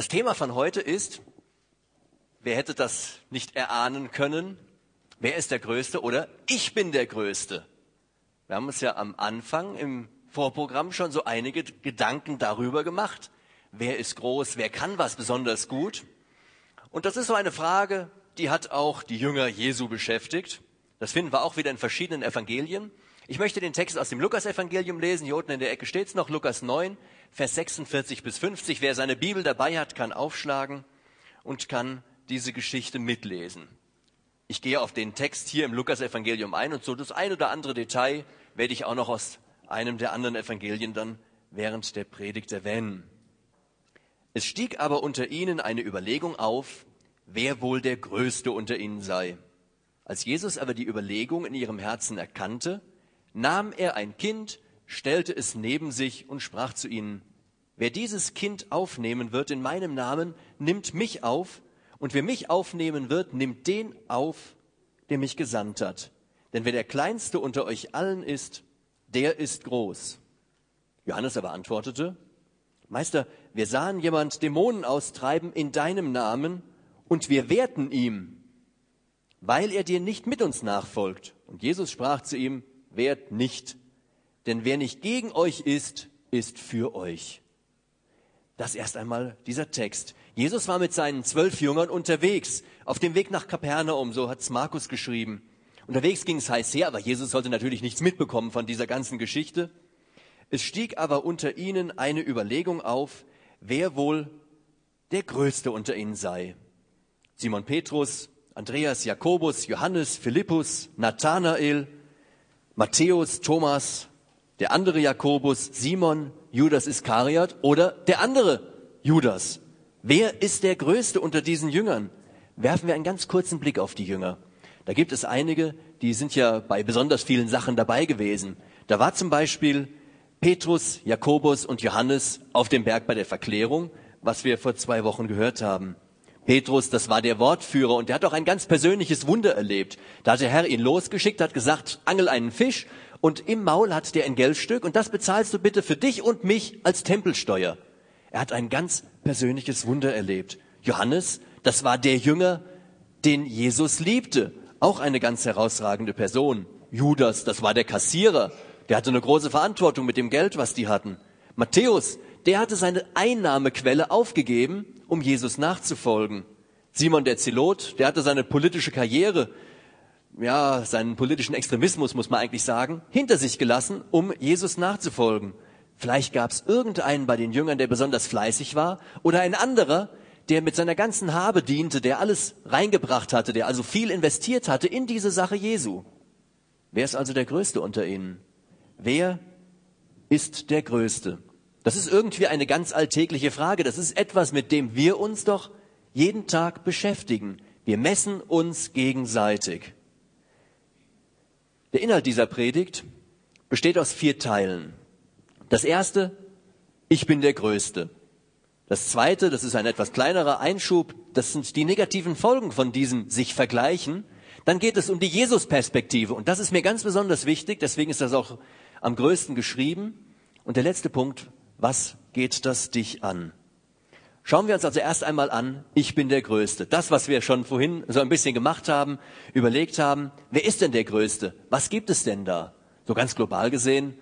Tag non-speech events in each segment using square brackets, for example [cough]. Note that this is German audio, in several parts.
Das Thema von heute ist, wer hätte das nicht erahnen können? Wer ist der Größte oder ich bin der Größte? Wir haben uns ja am Anfang im Vorprogramm schon so einige Gedanken darüber gemacht. Wer ist groß? Wer kann was besonders gut? Und das ist so eine Frage, die hat auch die Jünger Jesu beschäftigt. Das finden wir auch wieder in verschiedenen Evangelien. Ich möchte den Text aus dem Lukas-Evangelium lesen. Hier unten in der Ecke steht es noch, Lukas 9, Vers 46 bis 50. Wer seine Bibel dabei hat, kann aufschlagen und kann diese Geschichte mitlesen. Ich gehe auf den Text hier im Lukas-Evangelium ein und so das ein oder andere Detail werde ich auch noch aus einem der anderen Evangelien dann während der Predigt erwähnen. Es stieg aber unter ihnen eine Überlegung auf, wer wohl der Größte unter ihnen sei. Als Jesus aber die Überlegung in ihrem Herzen erkannte, nahm er ein Kind, stellte es neben sich und sprach zu ihnen, Wer dieses Kind aufnehmen wird in meinem Namen, nimmt mich auf, und wer mich aufnehmen wird, nimmt den auf, der mich gesandt hat. Denn wer der Kleinste unter euch allen ist, der ist groß. Johannes aber antwortete, Meister, wir sahen jemand Dämonen austreiben in deinem Namen, und wir wehrten ihm, weil er dir nicht mit uns nachfolgt. Und Jesus sprach zu ihm, wehrt nicht, denn wer nicht gegen euch ist, ist für euch. Das erst einmal dieser Text. Jesus war mit seinen zwölf Jüngern unterwegs, auf dem Weg nach Kapernaum, so hat's Markus geschrieben. Unterwegs ging es heiß her, aber Jesus sollte natürlich nichts mitbekommen von dieser ganzen Geschichte. Es stieg aber unter ihnen eine Überlegung auf, wer wohl der Größte unter ihnen sei. Simon Petrus, Andreas, Jakobus, Johannes, Philippus, Nathanael, Matthäus, Thomas, der andere Jakobus, Simon, Judas Iskariot oder der andere Judas. Wer ist der Größte unter diesen Jüngern? Werfen wir einen ganz kurzen Blick auf die Jünger. Da gibt es einige, die sind ja bei besonders vielen Sachen dabei gewesen. Da war zum Beispiel Petrus, Jakobus und Johannes auf dem Berg bei der Verklärung, was wir vor zwei Wochen gehört haben. Petrus, das war der Wortführer und der hat auch ein ganz persönliches Wunder erlebt. Da hat der Herr ihn losgeschickt, hat gesagt, angel einen Fisch und im Maul hat der ein Geldstück und das bezahlst du bitte für dich und mich als Tempelsteuer. Er hat ein ganz persönliches Wunder erlebt. Johannes, das war der Jünger, den Jesus liebte. Auch eine ganz herausragende Person. Judas, das war der Kassierer. Der hatte eine große Verantwortung mit dem Geld, was die hatten. Matthäus, der hatte seine Einnahmequelle aufgegeben, um Jesus nachzufolgen. Simon der Zelot, der hatte seine politische Karriere, ja, seinen politischen Extremismus, muss man eigentlich sagen, hinter sich gelassen, um Jesus nachzufolgen. Vielleicht gab es irgendeinen bei den Jüngern, der besonders fleißig war, oder ein anderer, der mit seiner ganzen Habe diente, der alles reingebracht hatte, der also viel investiert hatte in diese Sache Jesu. Wer ist also der Größte unter ihnen? Wer ist der Größte? Das ist irgendwie eine ganz alltägliche Frage. Das ist etwas, mit dem wir uns doch jeden Tag beschäftigen. Wir messen uns gegenseitig. Der Inhalt dieser Predigt besteht aus vier Teilen. Das erste, ich bin der Größte. Das zweite, das ist ein etwas kleinerer Einschub, das sind die negativen Folgen von diesem sich vergleichen. Dann geht es um die Jesus-Perspektive und das ist mir ganz besonders wichtig, deswegen ist das auch am größten geschrieben. Und der letzte Punkt, was geht das dich an? Schauen wir uns also erst einmal an, ich bin der Größte. Das, was wir schon vorhin so ein bisschen gemacht haben, überlegt haben, wer ist denn der Größte? Was gibt es denn da? So ganz global gesehen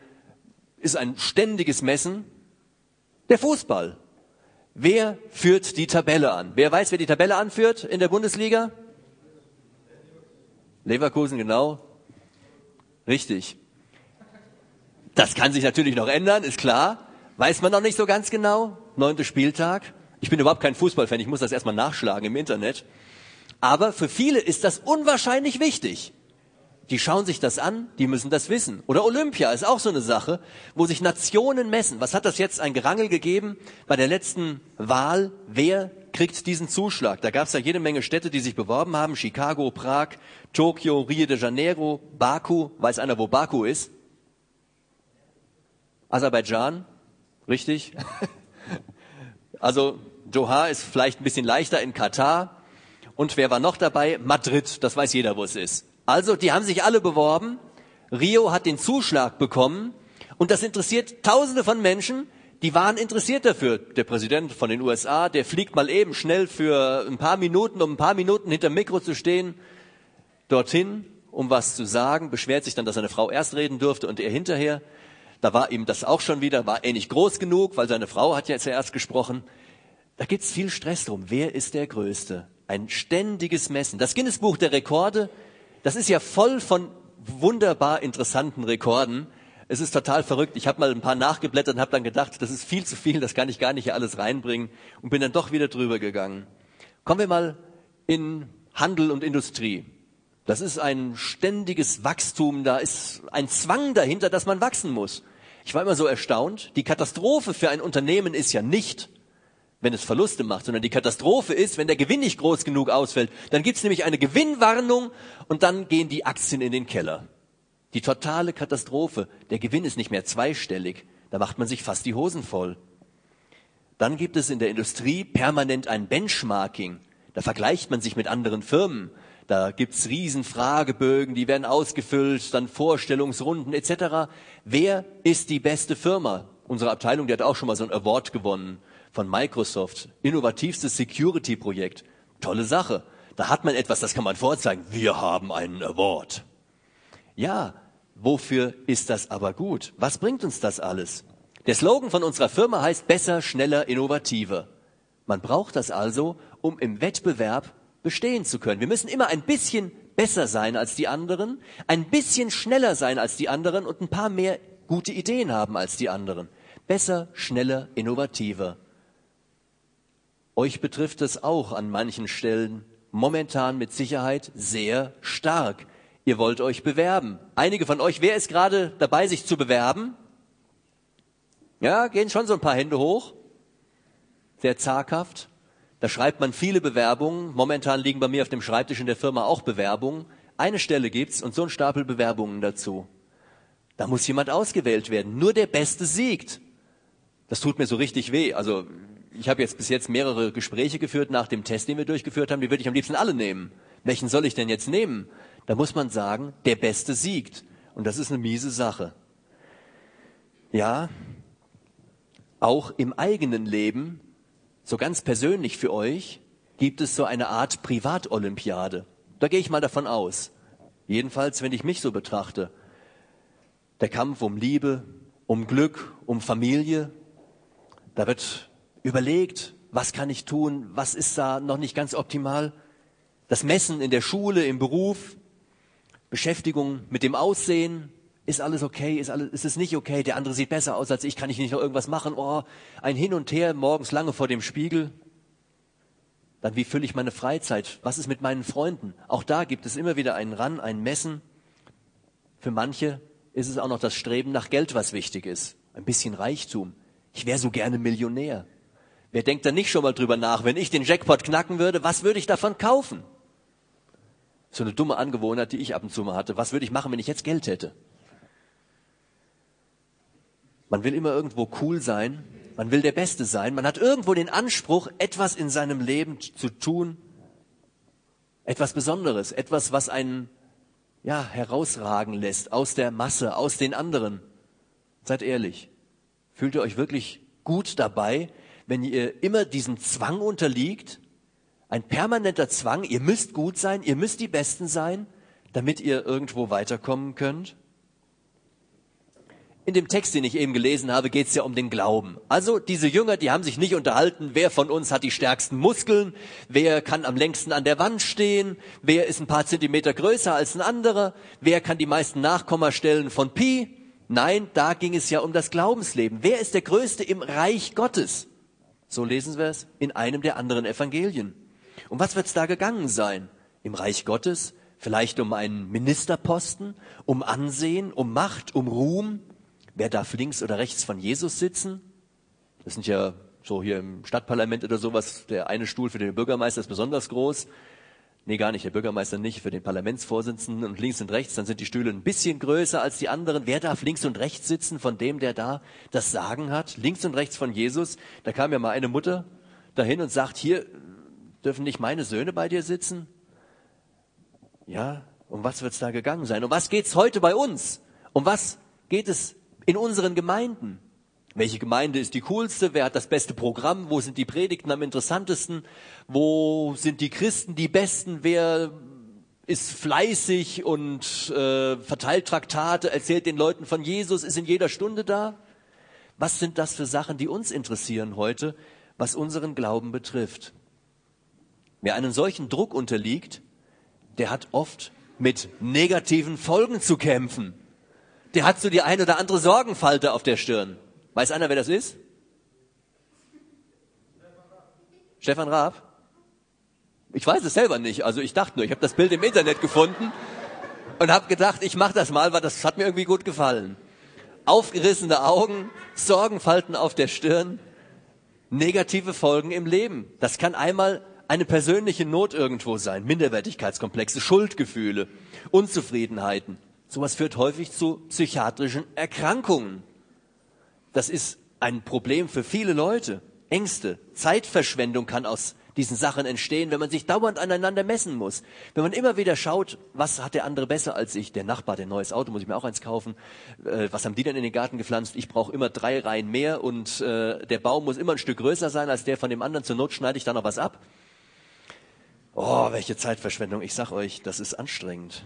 ist ein ständiges Messen der Fußball. Wer führt die Tabelle an? Wer weiß, wer die Tabelle anführt in der Bundesliga? Leverkusen, genau. Richtig. Das kann sich natürlich noch ändern, ist klar. Weiß man noch nicht so ganz genau. Neunter Spieltag. Ich bin überhaupt kein Fußballfan, ich muss das erstmal nachschlagen im Internet. Aber für viele ist das unwahrscheinlich wichtig. Die schauen sich das an, die müssen das wissen. Oder Olympia ist auch so eine Sache, wo sich Nationen messen. Was hat das jetzt ein Gerangel gegeben bei der letzten Wahl? Wer kriegt diesen Zuschlag? Da gab es ja jede Menge Städte, die sich beworben haben. Chicago, Prag, Tokio, Rio de Janeiro, Baku. Weiß einer, wo Baku ist? Aserbaidschan, richtig? [laughs] also Doha ist vielleicht ein bisschen leichter in Katar. Und wer war noch dabei? Madrid, das weiß jeder, wo es ist. Also, die haben sich alle beworben. Rio hat den Zuschlag bekommen. Und das interessiert Tausende von Menschen, die waren interessiert dafür. Der Präsident von den USA, der fliegt mal eben schnell für ein paar Minuten, um ein paar Minuten hinter Mikro zu stehen, dorthin, um was zu sagen, beschwert sich dann, dass seine Frau erst reden durfte und er hinterher. Da war ihm das auch schon wieder, war er nicht groß genug, weil seine Frau hat ja zuerst gesprochen. Da gibt's viel Stress drum. Wer ist der Größte? Ein ständiges Messen. Das Guinness-Buch der Rekorde, das ist ja voll von wunderbar interessanten Rekorden. Es ist total verrückt. Ich habe mal ein paar nachgeblättert und habe dann gedacht, das ist viel zu viel, das kann ich gar nicht hier alles reinbringen und bin dann doch wieder drüber gegangen. Kommen wir mal in Handel und Industrie. Das ist ein ständiges Wachstum, da ist ein Zwang dahinter, dass man wachsen muss. Ich war immer so erstaunt. Die Katastrophe für ein Unternehmen ist ja nicht, wenn es Verluste macht, sondern die Katastrophe ist, wenn der Gewinn nicht groß genug ausfällt. Dann gibt es nämlich eine Gewinnwarnung und dann gehen die Aktien in den Keller. Die totale Katastrophe. Der Gewinn ist nicht mehr zweistellig. Da macht man sich fast die Hosen voll. Dann gibt es in der Industrie permanent ein Benchmarking. Da vergleicht man sich mit anderen Firmen. Da gibt's riesen Fragebögen, die werden ausgefüllt, dann Vorstellungsrunden etc. Wer ist die beste Firma? Unsere Abteilung, die hat auch schon mal so ein Award gewonnen von Microsoft. Innovativstes Security-Projekt. Tolle Sache. Da hat man etwas, das kann man vorzeigen. Wir haben einen Award. Ja, wofür ist das aber gut? Was bringt uns das alles? Der Slogan von unserer Firma heißt besser, schneller, innovativer. Man braucht das also, um im Wettbewerb bestehen zu können. Wir müssen immer ein bisschen besser sein als die anderen, ein bisschen schneller sein als die anderen und ein paar mehr gute Ideen haben als die anderen. Besser, schneller, innovativer. Euch betrifft es auch an manchen Stellen momentan mit Sicherheit sehr stark. Ihr wollt euch bewerben. Einige von euch, wer ist gerade dabei, sich zu bewerben? Ja, gehen schon so ein paar Hände hoch. Sehr zaghaft. Da schreibt man viele Bewerbungen. Momentan liegen bei mir auf dem Schreibtisch in der Firma auch Bewerbungen. Eine Stelle gibt's und so ein Stapel Bewerbungen dazu. Da muss jemand ausgewählt werden. Nur der Beste siegt. Das tut mir so richtig weh. Also ich habe jetzt bis jetzt mehrere Gespräche geführt nach dem Test, den wir durchgeführt haben. Die würde ich am liebsten alle nehmen. Welchen soll ich denn jetzt nehmen? da muss man sagen, der Beste siegt. Und das ist eine miese Sache. Ja, auch im eigenen Leben, so ganz persönlich für euch, gibt es so eine Art Privatolympiade. Da gehe ich mal davon aus. Jedenfalls, wenn ich mich so betrachte. Der Kampf um Liebe, um Glück, um Familie. Da wird überlegt, was kann ich tun, was ist da noch nicht ganz optimal. Das Messen in der Schule, im Beruf, Beschäftigung mit dem Aussehen, ist alles okay, ist, alles, ist es nicht okay, der andere sieht besser aus als ich, kann ich nicht noch irgendwas machen, oh, ein Hin und Her morgens lange vor dem Spiegel. Dann wie fülle ich meine Freizeit? Was ist mit meinen Freunden? Auch da gibt es immer wieder einen Ran, ein Messen. Für manche ist es auch noch das Streben nach Geld, was wichtig ist. Ein bisschen Reichtum. Ich wäre so gerne Millionär. Wer denkt da nicht schon mal drüber nach, wenn ich den Jackpot knacken würde, was würde ich davon kaufen? So eine dumme Angewohnheit, die ich ab und zu mal hatte. Was würde ich machen, wenn ich jetzt Geld hätte? Man will immer irgendwo cool sein. Man will der Beste sein. Man hat irgendwo den Anspruch, etwas in seinem Leben zu tun. Etwas Besonderes. Etwas, was einen, ja, herausragen lässt aus der Masse, aus den anderen. Seid ehrlich. Fühlt ihr euch wirklich gut dabei, wenn ihr immer diesem Zwang unterliegt, ein permanenter Zwang, ihr müsst gut sein, ihr müsst die Besten sein, damit ihr irgendwo weiterkommen könnt? In dem Text, den ich eben gelesen habe, geht es ja um den Glauben. Also diese Jünger, die haben sich nicht unterhalten, wer von uns hat die stärksten Muskeln, wer kann am längsten an der Wand stehen, wer ist ein paar Zentimeter größer als ein anderer, wer kann die meisten Nachkommastellen von Pi. Nein, da ging es ja um das Glaubensleben. Wer ist der Größte im Reich Gottes? So lesen wir es in einem der anderen Evangelien. Um was wird es da gegangen sein? Im Reich Gottes? Vielleicht um einen Ministerposten, um Ansehen, um Macht, um Ruhm? Wer darf links oder rechts von Jesus sitzen? Das sind ja so hier im Stadtparlament oder sowas, der eine Stuhl für den Bürgermeister ist besonders groß. Nee, gar nicht, der Bürgermeister nicht, für den Parlamentsvorsitzenden und links und rechts, dann sind die Stühle ein bisschen größer als die anderen. Wer darf links und rechts sitzen von dem, der da das Sagen hat? Links und rechts von Jesus. Da kam ja mal eine Mutter dahin und sagt, hier, Dürfen nicht meine Söhne bei dir sitzen? Ja, um was wird es da gegangen sein? Um was geht es heute bei uns? Um was geht es in unseren Gemeinden? Welche Gemeinde ist die coolste? Wer hat das beste Programm? Wo sind die Predigten am interessantesten? Wo sind die Christen die besten? Wer ist fleißig und äh, verteilt Traktate, erzählt den Leuten von Jesus, ist in jeder Stunde da? Was sind das für Sachen, die uns interessieren heute, was unseren Glauben betrifft? Wer einen solchen Druck unterliegt, der hat oft mit negativen Folgen zu kämpfen. Der hat so die ein oder andere Sorgenfalte auf der Stirn. Weiß einer, wer das ist? Stefan Raab? Ich weiß es selber nicht. Also ich dachte nur, ich habe das Bild im Internet gefunden und habe gedacht, ich mache das mal, weil das hat mir irgendwie gut gefallen. Aufgerissene Augen, Sorgenfalten auf der Stirn, negative Folgen im Leben. Das kann einmal eine persönliche Not irgendwo sein, Minderwertigkeitskomplexe, Schuldgefühle, Unzufriedenheiten. Sowas führt häufig zu psychiatrischen Erkrankungen. Das ist ein Problem für viele Leute. Ängste, Zeitverschwendung kann aus diesen Sachen entstehen, wenn man sich dauernd aneinander messen muss. Wenn man immer wieder schaut, was hat der andere besser als ich? Der Nachbar, der neues Auto, muss ich mir auch eins kaufen. Äh, was haben die denn in den Garten gepflanzt? Ich brauche immer drei Reihen mehr und äh, der Baum muss immer ein Stück größer sein als der von dem anderen. Zur Not schneide ich da noch was ab. Oh, welche Zeitverschwendung. Ich sag euch, das ist anstrengend.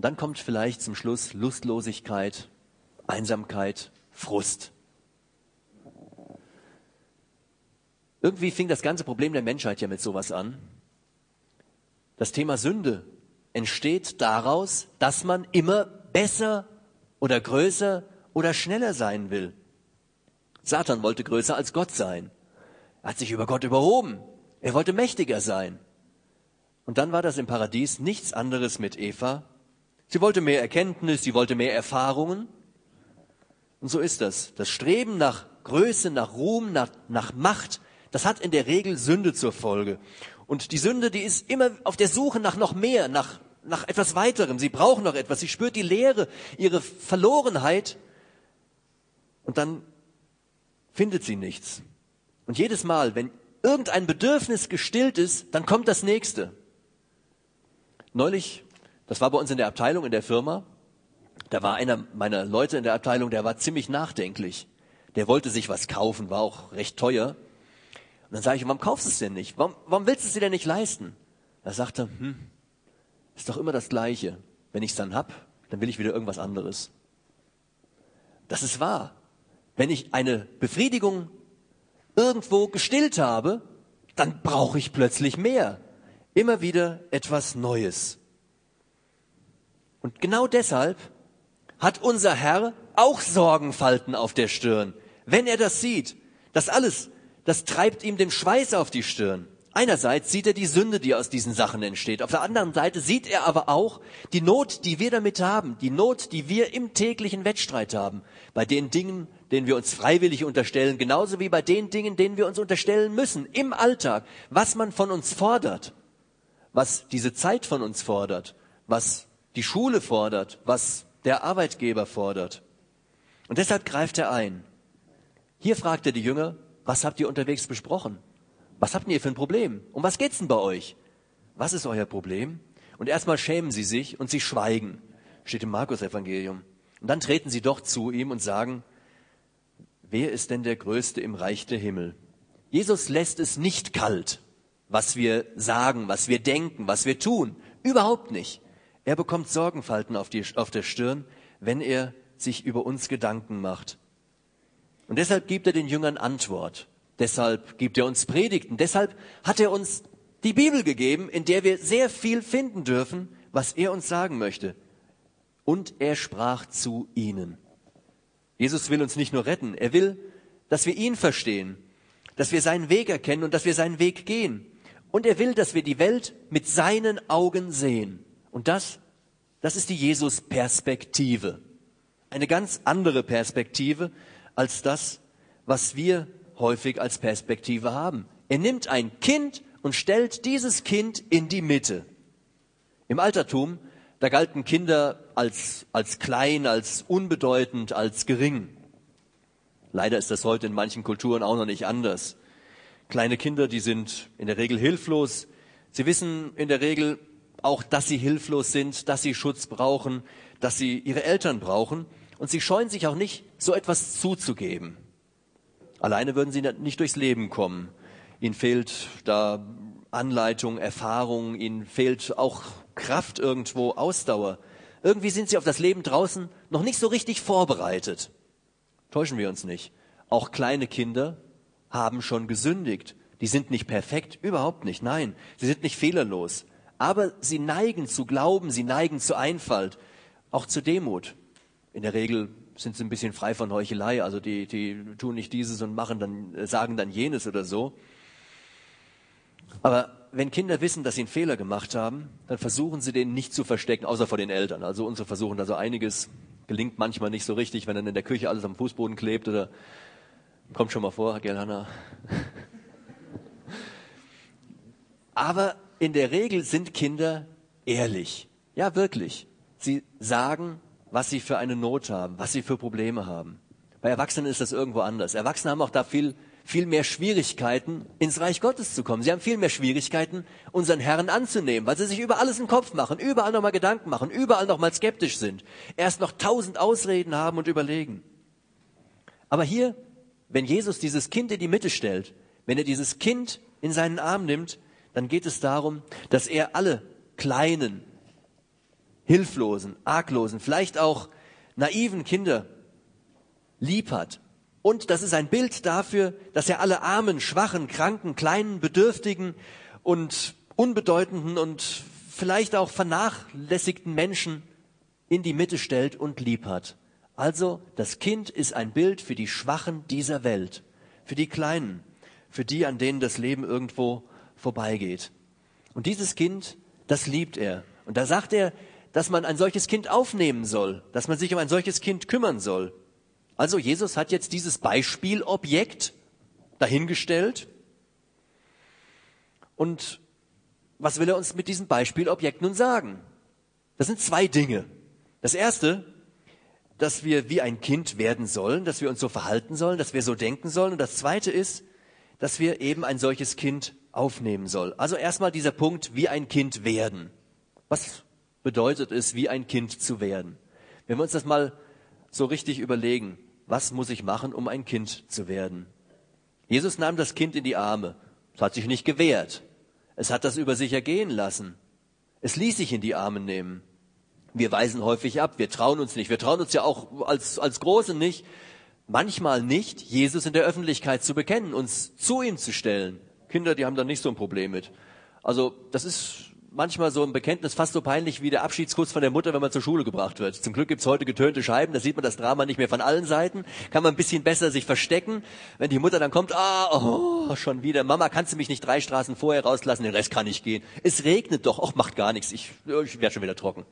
Und dann kommt vielleicht zum Schluss Lustlosigkeit, Einsamkeit, Frust. Irgendwie fing das ganze Problem der Menschheit ja mit sowas an. Das Thema Sünde entsteht daraus, dass man immer besser oder größer oder schneller sein will. Satan wollte größer als Gott sein. Er hat sich über Gott überhoben. Er wollte mächtiger sein. Und dann war das im Paradies nichts anderes mit Eva. Sie wollte mehr Erkenntnis, sie wollte mehr Erfahrungen. Und so ist das. Das Streben nach Größe, nach Ruhm, nach, nach Macht, das hat in der Regel Sünde zur Folge. Und die Sünde, die ist immer auf der Suche nach noch mehr, nach, nach etwas weiterem. Sie braucht noch etwas. Sie spürt die Leere, ihre Verlorenheit. Und dann findet sie nichts. Und jedes Mal, wenn irgendein Bedürfnis gestillt ist, dann kommt das nächste. Neulich, das war bei uns in der Abteilung, in der Firma, da war einer meiner Leute in der Abteilung, der war ziemlich nachdenklich. Der wollte sich was kaufen, war auch recht teuer. Und dann sage ich, warum kaufst du es denn nicht? Warum, warum willst du es dir denn nicht leisten? Da sagte, hm, ist doch immer das Gleiche. Wenn ich es dann hab, dann will ich wieder irgendwas anderes. Das ist wahr. Wenn ich eine Befriedigung irgendwo gestillt habe, dann brauche ich plötzlich mehr. Immer wieder etwas Neues. Und genau deshalb hat unser Herr auch Sorgenfalten auf der Stirn. Wenn er das sieht, das alles das treibt ihm den Schweiß auf die Stirn. Einerseits sieht er die Sünde, die aus diesen Sachen entsteht. Auf der anderen Seite sieht er aber auch die Not, die wir damit haben, die Not, die wir im täglichen Wettstreit haben, bei den Dingen, denen wir uns freiwillig unterstellen, genauso wie bei den Dingen, denen wir uns unterstellen müssen, im Alltag, was man von uns fordert, was diese Zeit von uns fordert, was die Schule fordert, was der Arbeitgeber fordert. Und deshalb greift er ein. Hier fragt er die Jünger, was habt ihr unterwegs besprochen? Was habt ihr für ein Problem? Um was geht's denn bei euch? Was ist euer Problem? Und erstmal schämen sie sich und sie schweigen. Steht im Markus-Evangelium. Und dann treten sie doch zu ihm und sagen, wer ist denn der Größte im Reich der Himmel? Jesus lässt es nicht kalt, was wir sagen, was wir denken, was wir tun. Überhaupt nicht. Er bekommt Sorgenfalten auf, die, auf der Stirn, wenn er sich über uns Gedanken macht. Und deshalb gibt er den Jüngern Antwort. Deshalb gibt er uns Predigten. Deshalb hat er uns die Bibel gegeben, in der wir sehr viel finden dürfen, was er uns sagen möchte. Und er sprach zu ihnen. Jesus will uns nicht nur retten, er will, dass wir ihn verstehen, dass wir seinen Weg erkennen und dass wir seinen Weg gehen. Und er will, dass wir die Welt mit seinen Augen sehen. Und das, das ist die Jesus-Perspektive. Eine ganz andere Perspektive, als das, was wir häufig als Perspektive haben. Er nimmt ein Kind und stellt dieses Kind in die Mitte. Im Altertum, da galten Kinder als, als klein, als unbedeutend, als gering. Leider ist das heute in manchen Kulturen auch noch nicht anders. Kleine Kinder, die sind in der Regel hilflos. Sie wissen in der Regel auch, dass sie hilflos sind, dass sie Schutz brauchen, dass sie ihre Eltern brauchen. und sie scheuen sich auch nicht, so etwas zuzugeben. Alleine würden sie nicht durchs Leben kommen. Ihnen fehlt da Anleitung, Erfahrung, ihnen fehlt auch Kraft irgendwo, Ausdauer. Irgendwie sind sie auf das Leben draußen noch nicht so richtig vorbereitet. Täuschen wir uns nicht. Auch kleine Kinder haben schon gesündigt. Die sind nicht perfekt, überhaupt nicht. Nein, sie sind nicht fehlerlos. Aber sie neigen zu Glauben, sie neigen zu Einfalt, auch zu Demut. In der Regel sind sie ein bisschen frei von Heuchelei, also die, die tun nicht dieses und machen dann, sagen dann jenes oder so. Aber wenn Kinder wissen, dass sie einen Fehler gemacht haben, dann versuchen sie den nicht zu verstecken, außer vor den Eltern. Also unsere versuchen da so einiges, gelingt manchmal nicht so richtig, wenn dann in der Küche alles am Fußboden klebt oder kommt schon mal vor, gell, Hanna? [laughs] Aber in der Regel sind Kinder ehrlich. Ja, wirklich. Sie sagen, was sie für eine Not haben, was sie für Probleme haben. Bei Erwachsenen ist das irgendwo anders. Erwachsene haben auch da viel viel mehr Schwierigkeiten, ins Reich Gottes zu kommen. Sie haben viel mehr Schwierigkeiten, unseren Herrn anzunehmen, weil sie sich über alles im Kopf machen, überall nochmal Gedanken machen, überall nochmal skeptisch sind, erst noch tausend Ausreden haben und überlegen. Aber hier, wenn Jesus dieses Kind in die Mitte stellt, wenn er dieses Kind in seinen Arm nimmt, dann geht es darum, dass er alle kleinen, hilflosen, arglosen, vielleicht auch naiven Kinder lieb hat und das ist ein Bild dafür, dass er alle armen, schwachen, kranken, kleinen, bedürftigen und unbedeutenden und vielleicht auch vernachlässigten Menschen in die Mitte stellt und lieb hat. Also das Kind ist ein Bild für die Schwachen dieser Welt, für die Kleinen, für die, an denen das Leben irgendwo vorbeigeht. Und dieses Kind, das liebt er. Und da sagt er, dass man ein solches Kind aufnehmen soll, dass man sich um ein solches Kind kümmern soll. Also Jesus hat jetzt dieses Beispielobjekt dahingestellt. Und was will er uns mit diesem Beispielobjekt nun sagen? Das sind zwei Dinge. Das erste, dass wir wie ein Kind werden sollen, dass wir uns so verhalten sollen, dass wir so denken sollen. Und das zweite ist, dass wir eben ein solches Kind aufnehmen sollen. Also erstmal dieser Punkt, wie ein Kind werden. Was bedeutet es, wie ein Kind zu werden? Wenn wir uns das mal so richtig überlegen, was muss ich machen, um ein Kind zu werden? Jesus nahm das Kind in die Arme. Es hat sich nicht gewehrt. Es hat das über sich ergehen lassen. Es ließ sich in die Arme nehmen. Wir weisen häufig ab. Wir trauen uns nicht. Wir trauen uns ja auch als, als Große nicht, manchmal nicht, Jesus in der Öffentlichkeit zu bekennen, uns zu ihm zu stellen. Kinder, die haben da nicht so ein Problem mit. Also, das ist manchmal so ein Bekenntnis fast so peinlich wie der Abschiedskuss von der Mutter, wenn man zur Schule gebracht wird. Zum Glück gibt's heute getönte Scheiben, da sieht man das Drama nicht mehr von allen Seiten, kann man ein bisschen besser sich verstecken. Wenn die Mutter dann kommt, ah, oh, schon wieder, Mama, kannst du mich nicht drei Straßen vorher rauslassen, den Rest kann ich gehen. Es regnet doch, ach, macht gar nichts, ich, ich werde schon wieder trocken.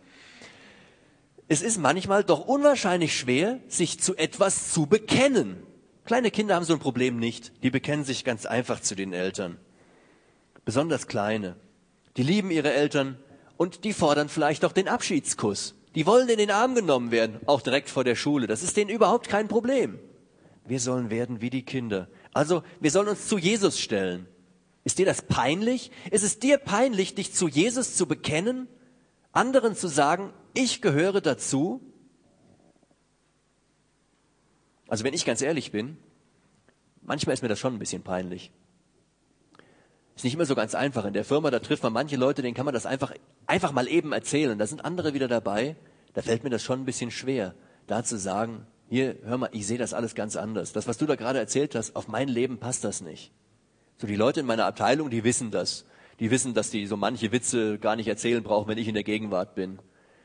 Es ist manchmal doch unwahrscheinlich schwer, sich zu etwas zu bekennen. Kleine Kinder haben so ein Problem nicht. Die bekennen sich ganz einfach zu den Eltern. Besonders kleine die lieben ihre Eltern und die fordern vielleicht auch den Abschiedskuss. Die wollen in den Arm genommen werden, auch direkt vor der Schule. Das ist denen überhaupt kein Problem. Wir sollen werden wie die Kinder. Also wir sollen uns zu Jesus stellen. Ist dir das peinlich? Ist es dir peinlich, dich zu Jesus zu bekennen? Anderen zu sagen, ich gehöre dazu? Also wenn ich ganz ehrlich bin, manchmal ist mir das schon ein bisschen peinlich. Ist nicht immer so ganz einfach. In der Firma, da trifft man manche Leute, denen kann man das einfach, einfach mal eben erzählen. Da sind andere wieder dabei. Da fällt mir das schon ein bisschen schwer, da zu sagen, hier, hör mal, ich sehe das alles ganz anders. Das, was du da gerade erzählt hast, auf mein Leben passt das nicht. So, die Leute in meiner Abteilung, die wissen das. Die wissen, dass die so manche Witze gar nicht erzählen brauchen, wenn ich in der Gegenwart bin.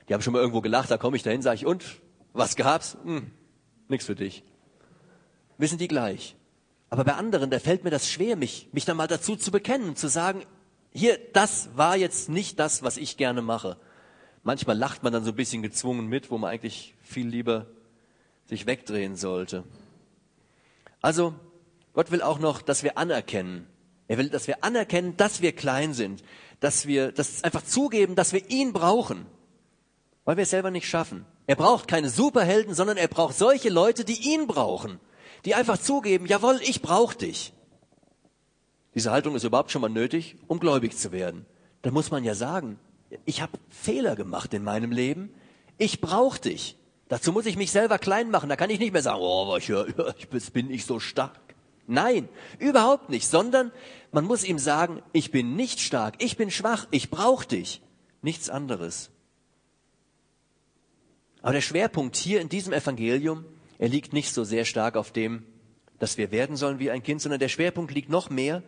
Die haben schon mal irgendwo gelacht, da komme ich dahin, sage ich, und? Was gab's? Hm, nix für dich. Wissen die gleich. Aber bei anderen, da fällt mir das schwer, mich, mich dann mal dazu zu bekennen, zu sagen, hier, das war jetzt nicht das, was ich gerne mache. Manchmal lacht man dann so ein bisschen gezwungen mit, wo man eigentlich viel lieber sich wegdrehen sollte. Also, Gott will auch noch, dass wir anerkennen. Er will, dass wir anerkennen, dass wir klein sind, dass wir das einfach zugeben, dass wir ihn brauchen, weil wir es selber nicht schaffen. Er braucht keine Superhelden, sondern er braucht solche Leute, die ihn brauchen die einfach zugeben, jawohl, ich brauche dich. Diese Haltung ist überhaupt schon mal nötig, um gläubig zu werden. Da muss man ja sagen, ich habe Fehler gemacht in meinem Leben, ich brauche dich. Dazu muss ich mich selber klein machen. Da kann ich nicht mehr sagen, oh, ich, ich bin ich so stark. Nein, überhaupt nicht, sondern man muss ihm sagen, ich bin nicht stark, ich bin schwach, ich brauche dich. Nichts anderes. Aber der Schwerpunkt hier in diesem Evangelium, er liegt nicht so sehr stark auf dem, dass wir werden sollen wie ein Kind, sondern der Schwerpunkt liegt noch mehr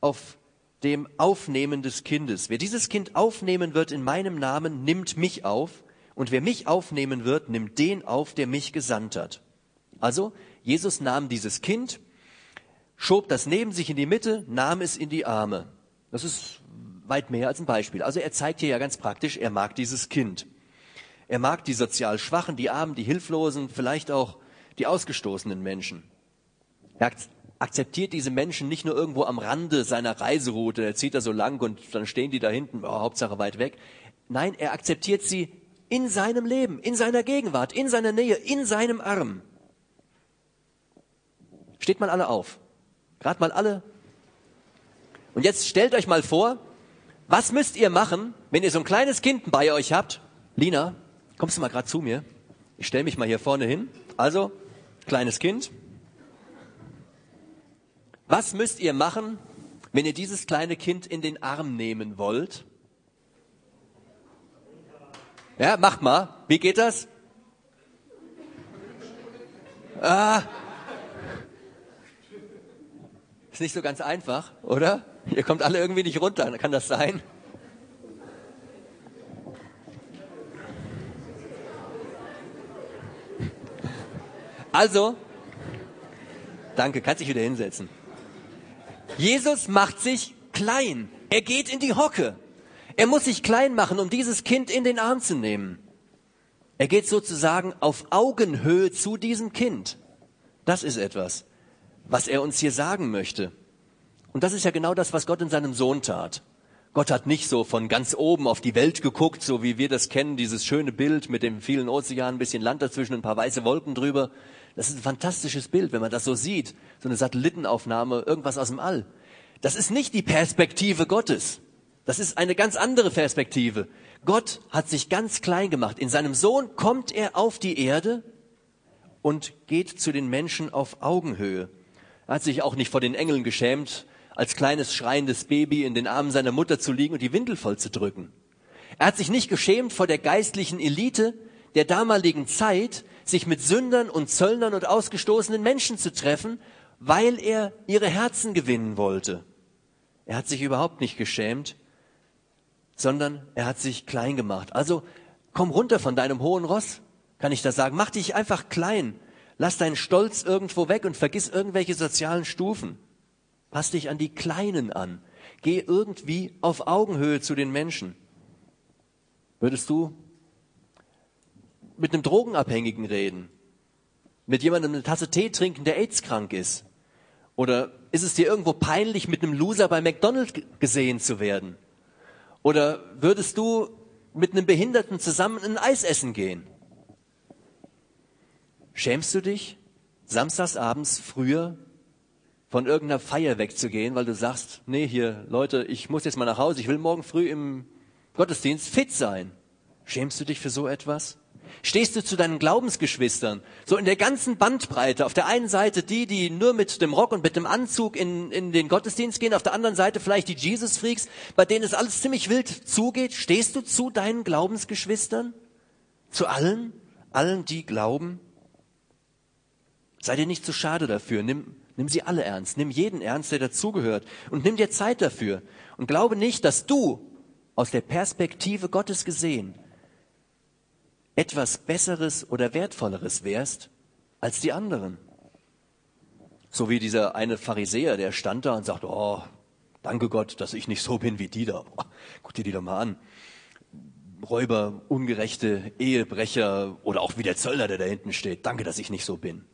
auf dem Aufnehmen des Kindes. Wer dieses Kind aufnehmen wird in meinem Namen, nimmt mich auf. Und wer mich aufnehmen wird, nimmt den auf, der mich gesandt hat. Also, Jesus nahm dieses Kind, schob das neben sich in die Mitte, nahm es in die Arme. Das ist weit mehr als ein Beispiel. Also er zeigt hier ja ganz praktisch, er mag dieses Kind. Er mag die sozial Schwachen, die Armen, die Hilflosen, vielleicht auch die ausgestoßenen Menschen. Er akzeptiert diese Menschen nicht nur irgendwo am Rande seiner Reiseroute, er zieht da so lang und dann stehen die da hinten, oh, Hauptsache weit weg. Nein, er akzeptiert sie in seinem Leben, in seiner Gegenwart, in seiner Nähe, in seinem Arm. Steht mal alle auf. Gerade mal alle. Und jetzt stellt euch mal vor, was müsst ihr machen, wenn ihr so ein kleines Kind bei euch habt? Lina, kommst du mal gerade zu mir? Ich stelle mich mal hier vorne hin. Also, kleines Kind. Was müsst ihr machen, wenn ihr dieses kleine Kind in den Arm nehmen wollt? Ja, macht mal. Wie geht das? Ah. Ist nicht so ganz einfach, oder? Ihr kommt alle irgendwie nicht runter. Kann das sein? Also, danke, kannst dich wieder hinsetzen. Jesus macht sich klein. Er geht in die Hocke. Er muss sich klein machen, um dieses Kind in den Arm zu nehmen. Er geht sozusagen auf Augenhöhe zu diesem Kind. Das ist etwas, was er uns hier sagen möchte. Und das ist ja genau das, was Gott in seinem Sohn tat. Gott hat nicht so von ganz oben auf die Welt geguckt, so wie wir das kennen, dieses schöne Bild mit dem vielen Ozean, ein bisschen Land dazwischen, ein paar weiße Wolken drüber. Das ist ein fantastisches Bild, wenn man das so sieht. So eine Satellitenaufnahme, irgendwas aus dem All. Das ist nicht die Perspektive Gottes. Das ist eine ganz andere Perspektive. Gott hat sich ganz klein gemacht. In seinem Sohn kommt er auf die Erde und geht zu den Menschen auf Augenhöhe. Er hat sich auch nicht vor den Engeln geschämt, als kleines schreiendes Baby in den Armen seiner Mutter zu liegen und die Windel voll zu drücken. Er hat sich nicht geschämt vor der geistlichen Elite der damaligen Zeit, sich mit Sündern und Zöllnern und ausgestoßenen Menschen zu treffen, weil er ihre Herzen gewinnen wollte. Er hat sich überhaupt nicht geschämt, sondern er hat sich klein gemacht. Also komm runter von deinem hohen Ross, kann ich das sagen. Mach dich einfach klein. Lass deinen Stolz irgendwo weg und vergiss irgendwelche sozialen Stufen. Pass dich an die Kleinen an. Geh irgendwie auf Augenhöhe zu den Menschen. Würdest du mit einem Drogenabhängigen reden? Mit jemandem eine Tasse Tee trinken, der AIDS krank ist? Oder ist es dir irgendwo peinlich, mit einem Loser bei McDonald's gesehen zu werden? Oder würdest du mit einem Behinderten zusammen ein Eis essen gehen? Schämst du dich, samstags abends früher von irgendeiner Feier wegzugehen, weil du sagst, nee, hier, Leute, ich muss jetzt mal nach Hause, ich will morgen früh im Gottesdienst fit sein. Schämst du dich für so etwas? Stehst du zu deinen Glaubensgeschwistern, so in der ganzen Bandbreite, auf der einen Seite die, die nur mit dem Rock und mit dem Anzug in, in den Gottesdienst gehen, auf der anderen Seite vielleicht die Jesus-Freaks, bei denen es alles ziemlich wild zugeht. Stehst du zu deinen Glaubensgeschwistern? Zu allen? Allen, die glauben? Sei dir nicht zu schade dafür. Nimm, nimm sie alle ernst. Nimm jeden ernst, der dazugehört. Und nimm dir Zeit dafür. Und glaube nicht, dass du aus der Perspektive Gottes gesehen etwas Besseres oder Wertvolleres wärst als die anderen. So wie dieser eine Pharisäer, der stand da und sagt, oh, danke Gott, dass ich nicht so bin wie die da. Oh, guck dir die doch mal an. Räuber, ungerechte Ehebrecher oder auch wie der Zöllner, der da hinten steht. Danke, dass ich nicht so bin.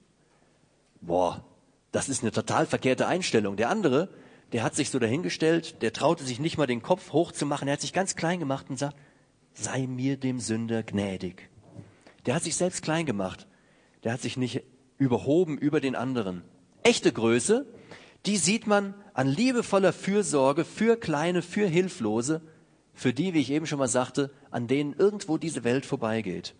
Boah, das ist eine total verkehrte Einstellung. Der andere, der hat sich so dahingestellt, der traute sich nicht mal den Kopf hochzumachen, er hat sich ganz klein gemacht und sagt, sei mir dem Sünder gnädig. Der hat sich selbst klein gemacht. Der hat sich nicht überhoben über den anderen. Echte Größe, die sieht man an liebevoller Fürsorge für Kleine, für Hilflose, für die, wie ich eben schon mal sagte, an denen irgendwo diese Welt vorbeigeht.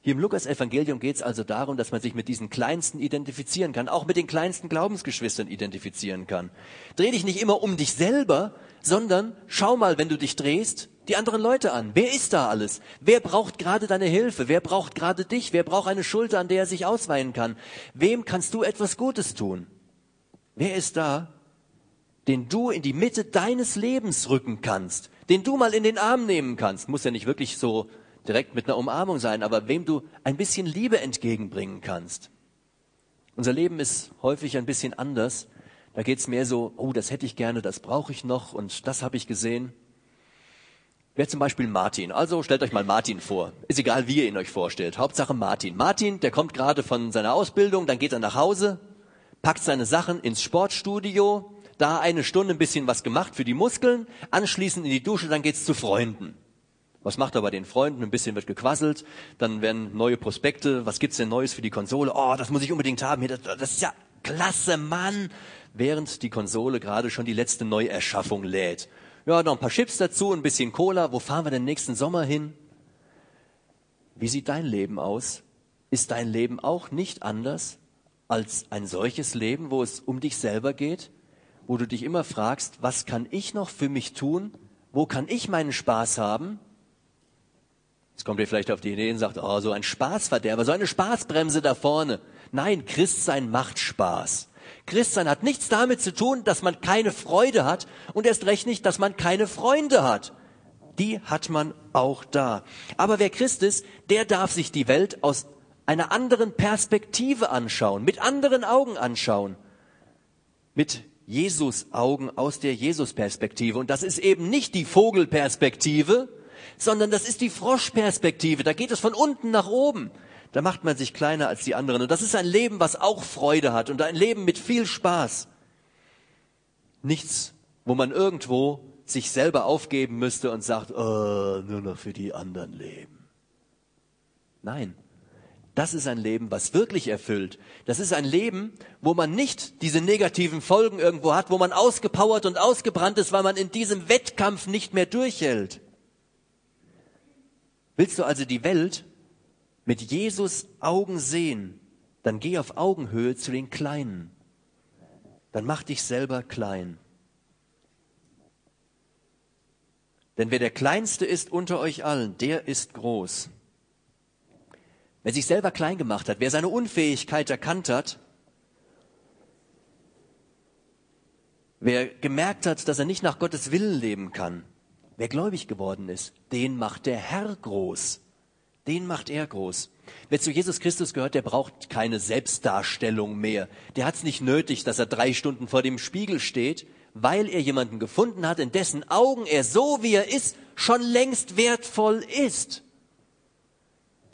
Hier im Lukas-Evangelium geht es also darum, dass man sich mit diesen Kleinsten identifizieren kann, auch mit den kleinsten Glaubensgeschwistern identifizieren kann. Dreh dich nicht immer um dich selber, sondern schau mal, wenn du dich drehst, die anderen Leute an. Wer ist da alles? Wer braucht gerade deine Hilfe? Wer braucht gerade dich? Wer braucht eine Schulter, an der er sich ausweinen kann? Wem kannst du etwas Gutes tun? Wer ist da, den du in die Mitte deines Lebens rücken kannst, den du mal in den Arm nehmen kannst? Muss ja nicht wirklich so direkt mit einer Umarmung sein, aber wem du ein bisschen Liebe entgegenbringen kannst. Unser Leben ist häufig ein bisschen anders. Da geht's mehr so, oh, das hätte ich gerne, das brauche ich noch und das habe ich gesehen. Wer zum Beispiel Martin. Also stellt euch mal Martin vor. Ist egal, wie ihr ihn euch vorstellt. Hauptsache Martin. Martin, der kommt gerade von seiner Ausbildung, dann geht er nach Hause, packt seine Sachen ins Sportstudio, da eine Stunde ein bisschen was gemacht für die Muskeln, anschließend in die Dusche, dann geht's zu Freunden. Was macht er bei den Freunden? Ein bisschen wird gequasselt, dann werden neue Prospekte, was gibt's denn Neues für die Konsole? Oh, das muss ich unbedingt haben. Das, das ist ja klasse, Mann. Während die Konsole gerade schon die letzte Neuerschaffung lädt. Ja, noch ein paar Chips dazu, ein bisschen Cola. Wo fahren wir denn nächsten Sommer hin? Wie sieht dein Leben aus? Ist dein Leben auch nicht anders als ein solches Leben, wo es um dich selber geht? Wo du dich immer fragst, was kann ich noch für mich tun? Wo kann ich meinen Spaß haben? Jetzt kommt ihr vielleicht auf die Idee und sagt, oh, so ein Spaßverderber, so eine Spaßbremse da vorne. Nein, Christsein macht Spaß. Christsein hat nichts damit zu tun, dass man keine Freude hat und erst recht nicht, dass man keine Freunde hat. Die hat man auch da. Aber wer Christ ist, der darf sich die Welt aus einer anderen Perspektive anschauen, mit anderen Augen anschauen. Mit Jesus Augen aus der Jesus Perspektive. Und das ist eben nicht die Vogelperspektive, sondern das ist die Froschperspektive. Da geht es von unten nach oben. Da macht man sich kleiner als die anderen. Und das ist ein Leben, was auch Freude hat und ein Leben mit viel Spaß. Nichts, wo man irgendwo sich selber aufgeben müsste und sagt, oh, nur noch für die anderen leben. Nein, das ist ein Leben, was wirklich erfüllt. Das ist ein Leben, wo man nicht diese negativen Folgen irgendwo hat, wo man ausgepowert und ausgebrannt ist, weil man in diesem Wettkampf nicht mehr durchhält. Willst du also die Welt mit Jesus Augen sehen, dann geh auf Augenhöhe zu den Kleinen. Dann mach dich selber klein. Denn wer der Kleinste ist unter euch allen, der ist groß. Wer sich selber klein gemacht hat, wer seine Unfähigkeit erkannt hat, wer gemerkt hat, dass er nicht nach Gottes Willen leben kann, Wer gläubig geworden ist, den macht der Herr groß. Den macht er groß. Wer zu Jesus Christus gehört, der braucht keine Selbstdarstellung mehr. Der hat es nicht nötig, dass er drei Stunden vor dem Spiegel steht, weil er jemanden gefunden hat, in dessen Augen er so wie er ist, schon längst wertvoll ist.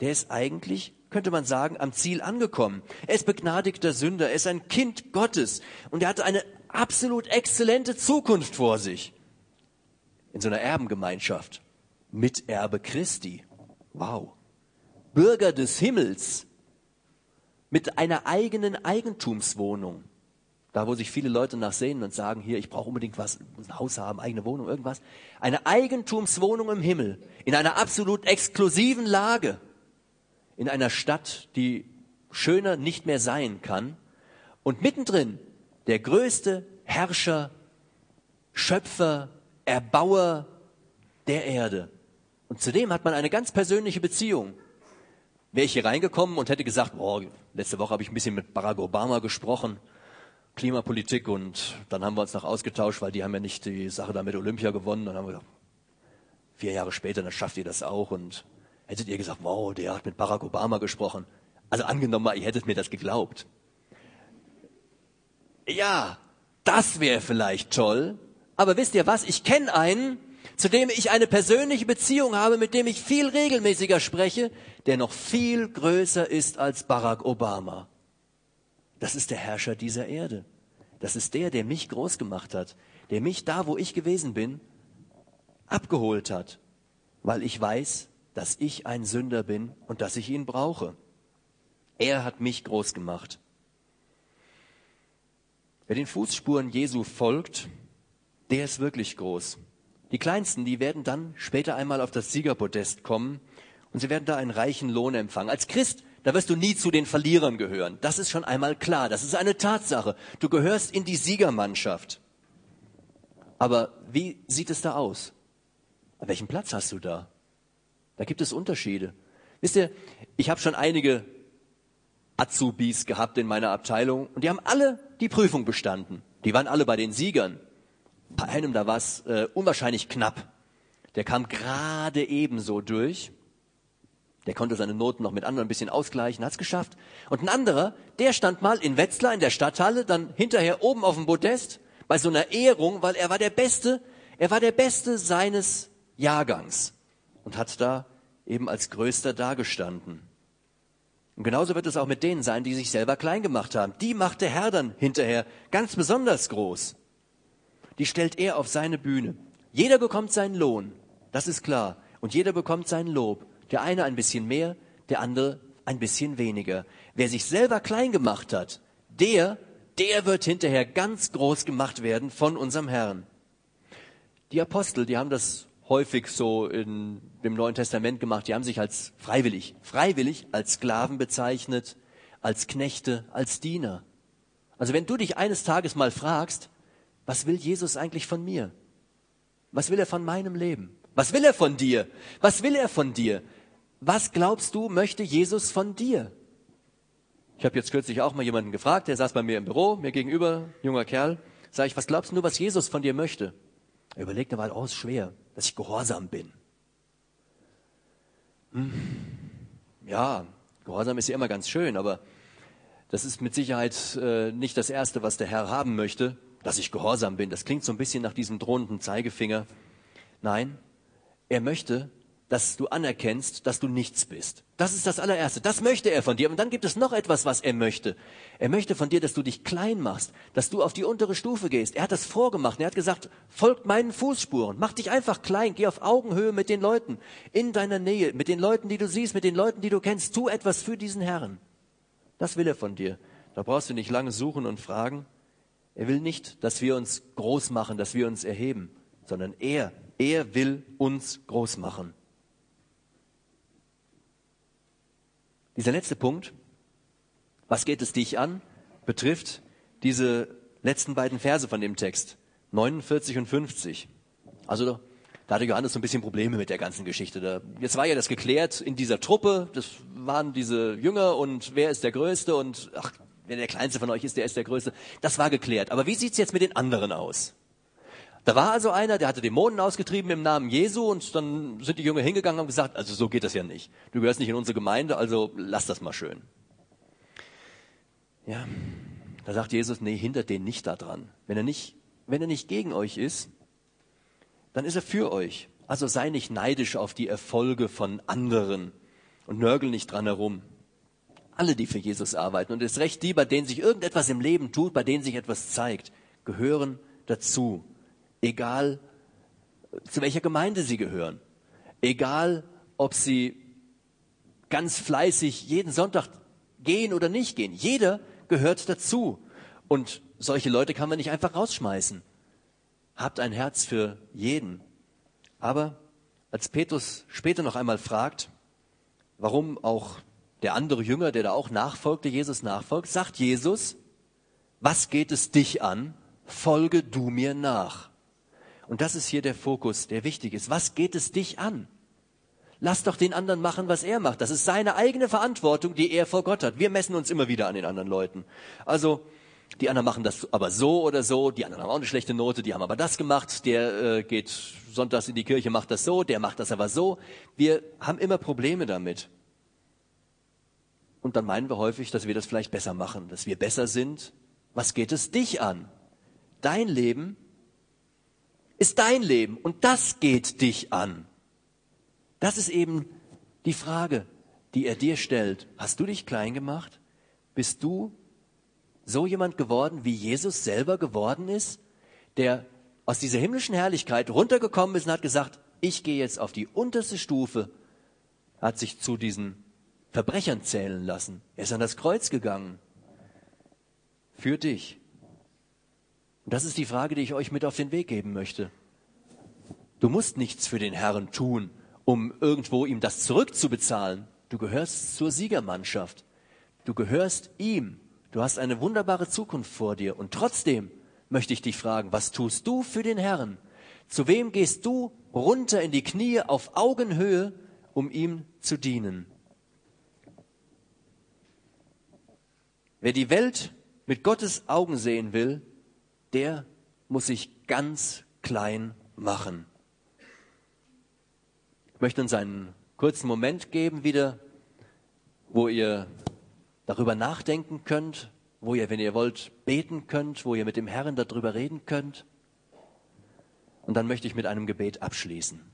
Der ist eigentlich, könnte man sagen, am Ziel angekommen. Er ist begnadigter Sünder, er ist ein Kind Gottes und er hat eine absolut exzellente Zukunft vor sich in so einer Erbengemeinschaft. Miterbe Christi. Wow. Bürger des Himmels mit einer eigenen Eigentumswohnung. Da, wo sich viele Leute nachsehen und sagen, hier, ich brauche unbedingt was, muss ein Haus haben, eigene Wohnung, irgendwas. Eine Eigentumswohnung im Himmel, in einer absolut exklusiven Lage, in einer Stadt, die schöner nicht mehr sein kann. Und mittendrin der größte Herrscher, Schöpfer, Erbauer der Erde. Und zudem hat man eine ganz persönliche Beziehung. Wäre ich hier reingekommen und hätte gesagt, boah, letzte Woche habe ich ein bisschen mit Barack Obama gesprochen, Klimapolitik, und dann haben wir uns noch ausgetauscht, weil die haben ja nicht die Sache da mit Olympia gewonnen. Dann haben wir gesagt, vier Jahre später, dann schafft ihr das auch. Und hättet ihr gesagt, wow, der hat mit Barack Obama gesprochen. Also angenommen mal, ihr hättet mir das geglaubt. Ja, das wäre vielleicht toll, aber wisst ihr was? Ich kenne einen, zu dem ich eine persönliche Beziehung habe, mit dem ich viel regelmäßiger spreche, der noch viel größer ist als Barack Obama. Das ist der Herrscher dieser Erde. Das ist der, der mich groß gemacht hat, der mich da, wo ich gewesen bin, abgeholt hat, weil ich weiß, dass ich ein Sünder bin und dass ich ihn brauche. Er hat mich groß gemacht. Wer den Fußspuren Jesu folgt, der ist wirklich groß. Die Kleinsten, die werden dann später einmal auf das Siegerpodest kommen Und sie werden da einen reichen Lohn empfangen. Als Christ, da wirst du nie zu den Verlierern gehören. Das ist schon einmal klar. Das ist eine Tatsache. Du gehörst in die Siegermannschaft. Aber wie sieht es da aus? An welchem Platz hast du da? Da gibt es Unterschiede. Wisst ihr, ich habe schon einige Azubis gehabt in meiner Abteilung und die haben alle die Prüfung bestanden. Die waren alle bei den Siegern. Bei einem, da war es äh, unwahrscheinlich knapp. Der kam gerade ebenso durch. Der konnte seine Noten noch mit anderen ein bisschen ausgleichen, hat's geschafft. Und ein anderer, der stand mal in Wetzlar in der Stadthalle, dann hinterher oben auf dem Podest bei so einer Ehrung, weil er war der Beste, er war der Beste seines Jahrgangs und hat da eben als Größter dagestanden. Und genauso wird es auch mit denen sein, die sich selber klein gemacht haben. Die macht der Herr dann hinterher ganz besonders groß. Die stellt er auf seine Bühne. Jeder bekommt seinen Lohn, das ist klar. Und jeder bekommt sein Lob. Der eine ein bisschen mehr, der andere ein bisschen weniger. Wer sich selber klein gemacht hat, der, der wird hinterher ganz groß gemacht werden von unserem Herrn. Die Apostel, die haben das häufig so in dem Neuen Testament gemacht. Die haben sich als freiwillig, freiwillig als Sklaven bezeichnet, als Knechte, als Diener. Also wenn du dich eines Tages mal fragst, was will Jesus eigentlich von mir? Was will er von meinem Leben? Was will er von dir? Was will er von dir? Was glaubst du, möchte Jesus von dir? Ich habe jetzt kürzlich auch mal jemanden gefragt, der saß bei mir im Büro, mir gegenüber, junger Kerl. Sag ich, was glaubst du, was Jesus von dir möchte? Er überlegte mal, oh, ist schwer, dass ich gehorsam bin. Hm. Ja, Gehorsam ist ja immer ganz schön, aber das ist mit Sicherheit äh, nicht das Erste, was der Herr haben möchte, dass ich gehorsam bin. Das klingt so ein bisschen nach diesem drohenden Zeigefinger. Nein, er möchte, dass du anerkennst, dass du nichts bist. Das ist das allererste. Das möchte er von dir. Und dann gibt es noch etwas, was er möchte. Er möchte von dir, dass du dich klein machst, dass du auf die untere Stufe gehst. Er hat das vorgemacht. Er hat gesagt, folgt meinen Fußspuren. Mach dich einfach klein. Geh auf Augenhöhe mit den Leuten. In deiner Nähe. Mit den Leuten, die du siehst. Mit den Leuten, die du kennst. Tu etwas für diesen Herrn. Das will er von dir. Da brauchst du nicht lange suchen und fragen. Er will nicht, dass wir uns groß machen, dass wir uns erheben, sondern er, er will uns groß machen. Dieser letzte Punkt, was geht es dich an, betrifft diese letzten beiden Verse von dem Text, 49 und 50. Also da hatte Johannes so ein bisschen Probleme mit der ganzen Geschichte. Jetzt war ja das geklärt in dieser Truppe, das waren diese Jünger und wer ist der Größte und ach, wer der Kleinste von euch ist, der ist der Größte. Das war geklärt. Aber wie sieht's jetzt mit den anderen aus? Da war also einer, der hatte Dämonen ausgetrieben im Namen Jesu und dann sind die Jünger hingegangen und haben gesagt, also so geht das ja nicht. Du gehörst nicht in unsere Gemeinde, also lass das mal schön. Ja, da sagt Jesus, nee, hindert den nicht da dran. Wenn er nicht, wenn er nicht gegen euch ist, dann ist er für euch. Also sei nicht neidisch auf die Erfolge von anderen und nörgel nicht dran herum. Alle, die für Jesus arbeiten und es recht die, bei denen sich irgendetwas im Leben tut, bei denen sich etwas zeigt, gehören dazu egal zu welcher Gemeinde sie gehören, egal ob sie ganz fleißig jeden Sonntag gehen oder nicht gehen. Jeder gehört dazu. Und solche Leute kann man nicht einfach rausschmeißen. Habt ein Herz für jeden. Aber als Petrus später noch einmal fragt, warum auch der andere Jünger, der da auch nachfolgte, Jesus nachfolgt, sagt Jesus, was geht es dich an? Folge du mir nach. Und das ist hier der Fokus, der wichtig ist. Was geht es dich an? Lass doch den anderen machen, was er macht. Das ist seine eigene Verantwortung, die er vor Gott hat. Wir messen uns immer wieder an den anderen Leuten. Also, die anderen machen das aber so oder so, die anderen haben auch eine schlechte Note, die haben aber das gemacht, der äh, geht sonntags in die Kirche, macht das so, der macht das aber so. Wir haben immer Probleme damit. Und dann meinen wir häufig, dass wir das vielleicht besser machen, dass wir besser sind. Was geht es dich an? Dein Leben ist dein Leben und das geht dich an. Das ist eben die Frage, die er dir stellt. Hast du dich klein gemacht? Bist du so jemand geworden, wie Jesus selber geworden ist, der aus dieser himmlischen Herrlichkeit runtergekommen ist und hat gesagt, ich gehe jetzt auf die unterste Stufe, hat sich zu diesen Verbrechern zählen lassen. Er ist an das Kreuz gegangen. Für dich. Und das ist die Frage, die ich euch mit auf den Weg geben möchte. Du musst nichts für den Herrn tun, um irgendwo ihm das zurückzubezahlen. Du gehörst zur Siegermannschaft. Du gehörst ihm. Du hast eine wunderbare Zukunft vor dir. Und trotzdem möchte ich dich fragen, was tust du für den Herrn? Zu wem gehst du runter in die Knie auf Augenhöhe, um ihm zu dienen? Wer die Welt mit Gottes Augen sehen will, der muss sich ganz klein machen. Ich möchte uns einen kurzen Moment geben wieder, wo ihr darüber nachdenken könnt, wo ihr, wenn ihr wollt, beten könnt, wo ihr mit dem Herrn darüber reden könnt. Und dann möchte ich mit einem Gebet abschließen.